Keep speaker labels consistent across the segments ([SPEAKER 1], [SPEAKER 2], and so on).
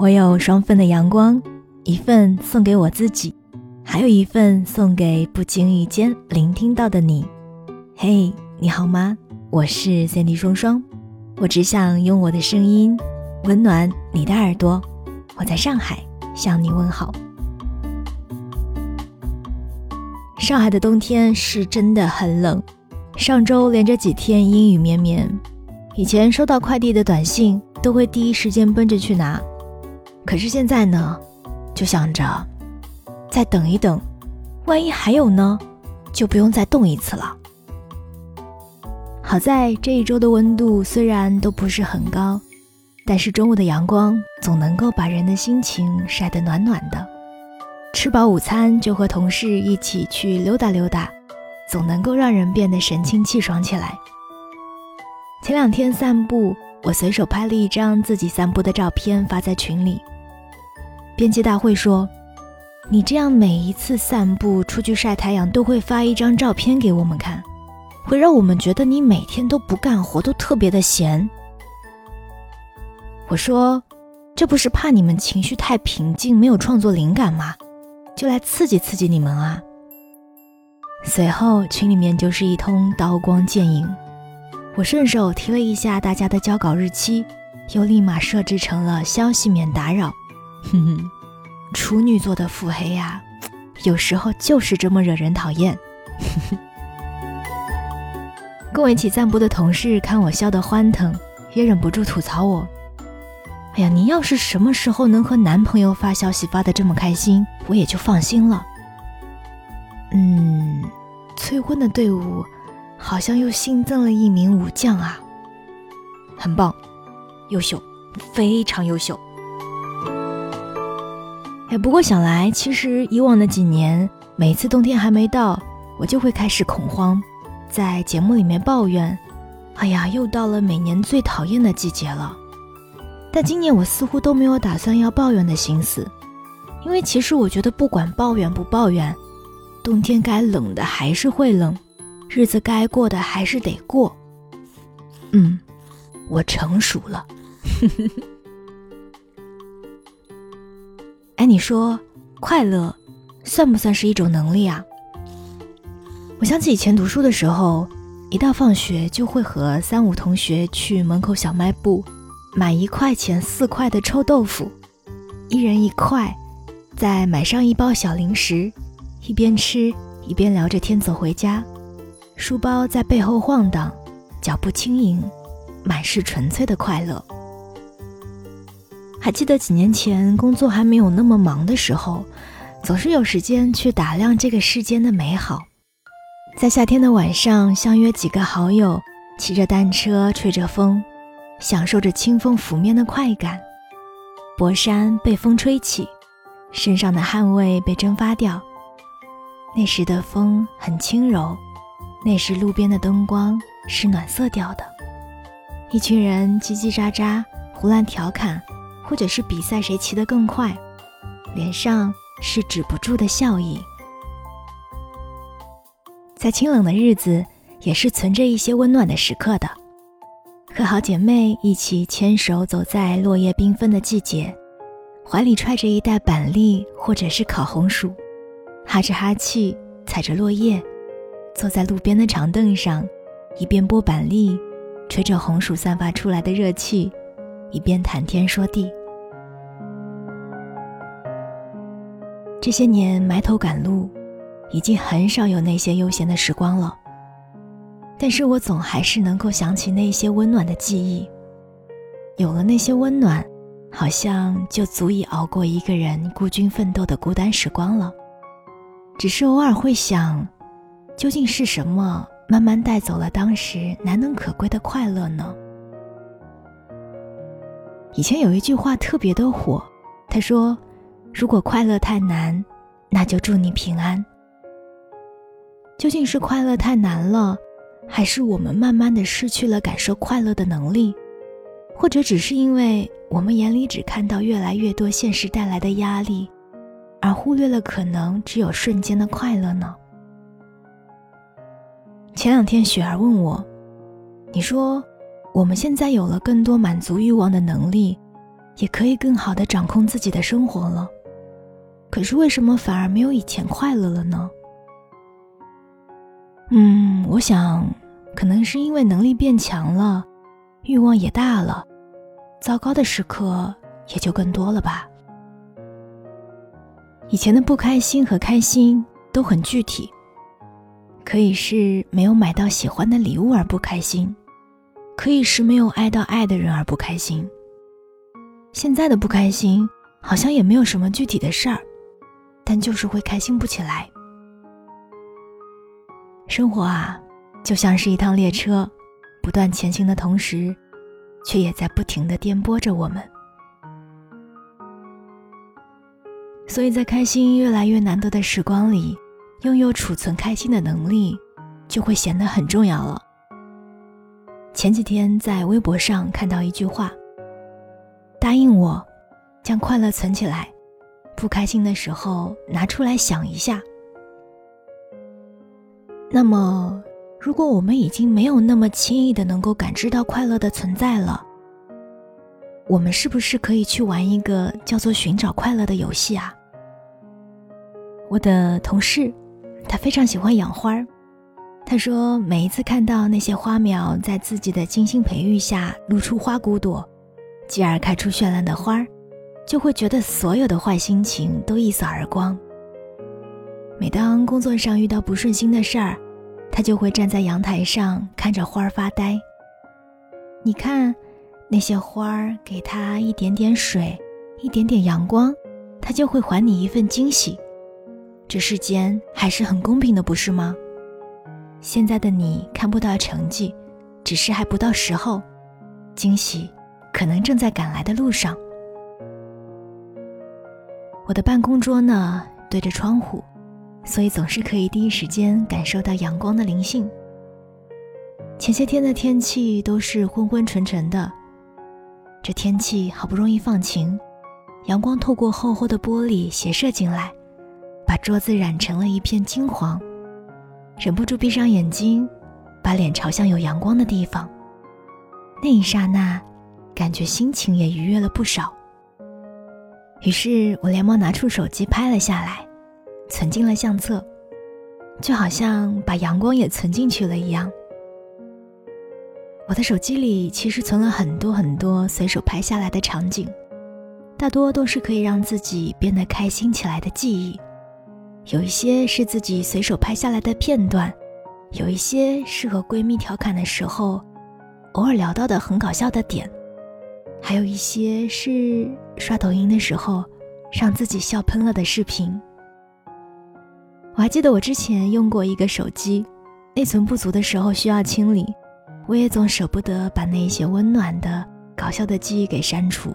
[SPEAKER 1] 我有双份的阳光，一份送给我自己，还有一份送给不经意间聆听到的你。嘿，你好吗？我是 Cindy 双双，我只想用我的声音温暖你的耳朵。我在上海向你问好。上海的冬天是真的很冷，上周连着几天阴雨绵绵。以前收到快递的短信，都会第一时间奔着去拿，可是现在呢，就想着再等一等，万一还有呢，就不用再冻一次了。好在这一周的温度虽然都不是很高，但是中午的阳光总能够把人的心情晒得暖暖的。吃饱午餐就和同事一起去溜达溜达，总能够让人变得神清气爽起来。前两天散步，我随手拍了一张自己散步的照片发在群里。编辑大会说：“你这样每一次散步出去晒太阳都会发一张照片给我们看，会让我们觉得你每天都不干活，都特别的闲。”我说：“这不是怕你们情绪太平静，没有创作灵感吗？”就来刺激刺激你们啊！随后群里面就是一通刀光剑影，我顺手提了一下大家的交稿日期，又立马设置成了消息免打扰。哼哼，处女座的腹黑呀，有时候就是这么惹人讨厌。跟我一起散步的同事看我笑得欢腾，也忍不住吐槽我。哎呀，你要是什么时候能和男朋友发消息发的这么开心，我也就放心了。嗯，催婚的队伍好像又新增了一名武将啊，很棒，优秀，非常优秀。哎，不过想来，其实以往的几年，每次冬天还没到，我就会开始恐慌，在节目里面抱怨：“哎呀，又到了每年最讨厌的季节了。”但今年我似乎都没有打算要抱怨的心思，因为其实我觉得不管抱怨不抱怨，冬天该冷的还是会冷，日子该过的还是得过。嗯，我成熟了。你说快乐算不算是一种能力啊？我想起以前读书的时候，一到放学就会和三五同学去门口小卖部。买一块钱四块的臭豆腐，一人一块，再买上一包小零食，一边吃一边聊着天走回家，书包在背后晃荡，脚步轻盈，满是纯粹的快乐。还记得几年前工作还没有那么忙的时候，总是有时间去打量这个世间的美好，在夏天的晚上相约几个好友，骑着单车吹着风。享受着清风拂面的快感，薄衫被风吹起，身上的汗味被蒸发掉。那时的风很轻柔，那时路边的灯光是暖色调的。一群人叽叽喳喳，胡乱调侃，或者是比赛谁骑得更快，脸上是止不住的笑意。在清冷的日子，也是存着一些温暖的时刻的。和好姐妹一起牵手走在落叶缤纷的季节，怀里揣着一袋板栗或者是烤红薯，哈着哈气踩着落叶，坐在路边的长凳上，一边剥板栗，吹着红薯散发出来的热气，一边谈天说地。这些年埋头赶路，已经很少有那些悠闲的时光了。但是我总还是能够想起那些温暖的记忆，有了那些温暖，好像就足以熬过一个人孤军奋斗的孤单时光了。只是偶尔会想，究竟是什么慢慢带走了当时难能可贵的快乐呢？以前有一句话特别的火，他说：“如果快乐太难，那就祝你平安。”究竟是快乐太难了？还是我们慢慢的失去了感受快乐的能力，或者只是因为我们眼里只看到越来越多现实带来的压力，而忽略了可能只有瞬间的快乐呢？前两天雪儿问我：“你说，我们现在有了更多满足欲望的能力，也可以更好的掌控自己的生活了。可是为什么反而没有以前快乐了呢？嗯，我想，可能是因为能力变强了，欲望也大了，糟糕的时刻也就更多了吧。以前的不开心和开心都很具体，可以是没有买到喜欢的礼物而不开心，可以是没有爱到爱的人而不开心。现在的不开心好像也没有什么具体的事儿，但就是会开心不起来。生活啊，就像是一趟列车，不断前行的同时，却也在不停的颠簸着我们。所以在开心越来越难得的时光里，拥有储存开心的能力，就会显得很重要了。前几天在微博上看到一句话：“答应我，将快乐存起来，不开心的时候拿出来想一下。”那么，如果我们已经没有那么轻易的能够感知到快乐的存在了，我们是不是可以去玩一个叫做“寻找快乐”的游戏啊？我的同事，他非常喜欢养花儿。他说，每一次看到那些花苗在自己的精心培育下露出花骨朵，继而开出绚烂的花儿，就会觉得所有的坏心情都一扫而光。每当工作上遇到不顺心的事儿，他就会站在阳台上看着花儿发呆。你看，那些花儿给他一点点水，一点点阳光，他就会还你一份惊喜。这世间还是很公平的，不是吗？现在的你看不到成绩，只是还不到时候，惊喜可能正在赶来的路上。我的办公桌呢，对着窗户。所以总是可以第一时间感受到阳光的灵性。前些天的天气都是昏昏沉沉的，这天气好不容易放晴，阳光透过厚厚的玻璃斜射进来，把桌子染成了一片金黄，忍不住闭上眼睛，把脸朝向有阳光的地方。那一刹那，感觉心情也愉悦了不少。于是我连忙拿出手机拍了下来。存进了相册，就好像把阳光也存进去了一样。我的手机里其实存了很多很多随手拍下来的场景，大多都是可以让自己变得开心起来的记忆。有一些是自己随手拍下来的片段，有一些是和闺蜜调侃的时候偶尔聊到的很搞笑的点，还有一些是刷抖音的时候让自己笑喷了的视频。我还记得我之前用过一个手机，内存不足的时候需要清理，我也总舍不得把那些温暖的、搞笑的记忆给删除。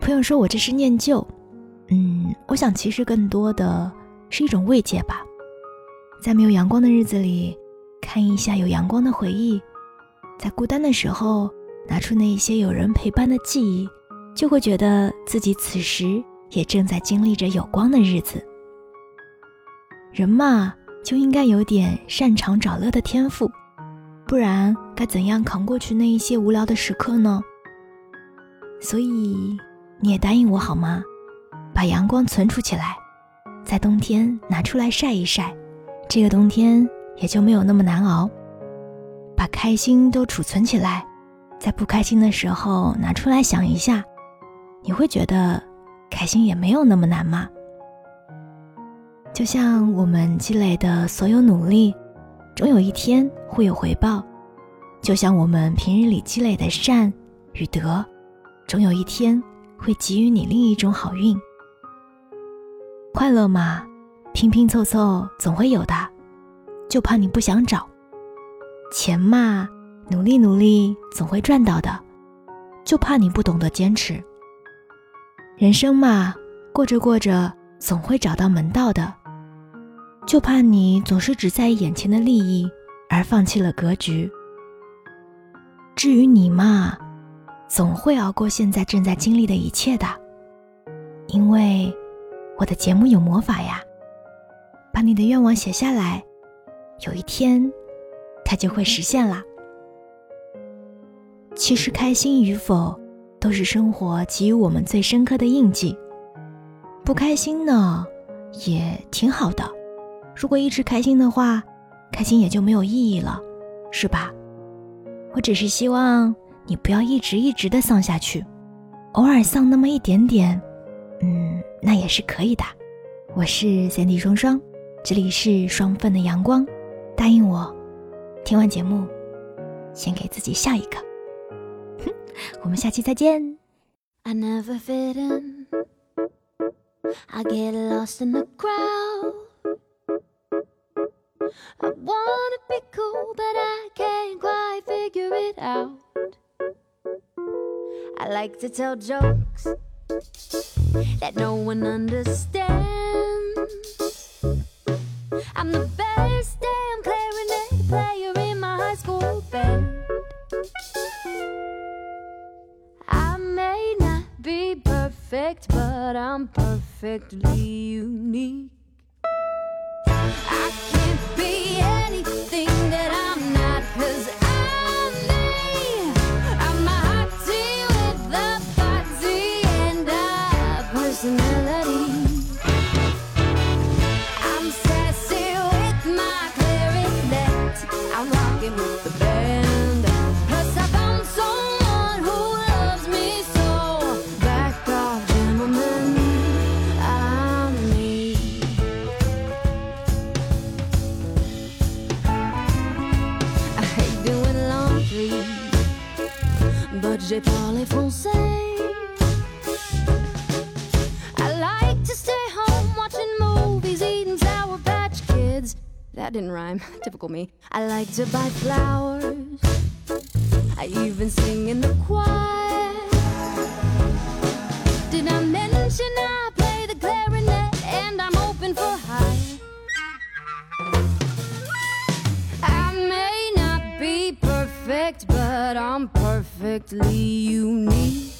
[SPEAKER 1] 朋友说我这是念旧，嗯，我想其实更多的是一种慰藉吧。在没有阳光的日子里，看一下有阳光的回忆；在孤单的时候，拿出那些有人陪伴的记忆，就会觉得自己此时。也正在经历着有光的日子。人嘛，就应该有点擅长找乐的天赋，不然该怎样扛过去那一些无聊的时刻呢？所以你也答应我好吗？把阳光存储起来，在冬天拿出来晒一晒，这个冬天也就没有那么难熬。把开心都储存起来，在不开心的时候拿出来想一下，你会觉得。开心也没有那么难嘛。就像我们积累的所有努力，终有一天会有回报；就像我们平日里积累的善与德，终有一天会给予你另一种好运。快乐嘛，拼拼凑凑总会有的，就怕你不想找；钱嘛，努力努力总会赚到的，就怕你不懂得坚持。人生嘛，过着过着总会找到门道的，就怕你总是只在意眼前的利益而放弃了格局。至于你嘛，总会熬过现在正在经历的一切的，因为我的节目有魔法呀，把你的愿望写下来，有一天就会实现啦。
[SPEAKER 2] 其实开心与否，都是生活给予我们最深刻的印记。不开心呢，也挺好的。如果一直开心的话，开心也就没有意义了，是吧？我只是希望你不要一直一直的丧下去，偶尔丧那么一点点，嗯，那也是可以的。我是三 D 双双，这里是双份的阳光。答应我，听完节目，先给自己笑一个。我们下期再见。I never fit in. I get lost in the crowd. I wanna be cool, but I can't quite figure it out. I like to tell jokes that no one understands. Be perfect, but I'm perfectly unique. I can't be anything That didn't rhyme. Typical me. I like to buy flowers. I even sing in the choir. Did I mention I play the clarinet and I'm open for hire? I may not be perfect, but I'm perfectly unique.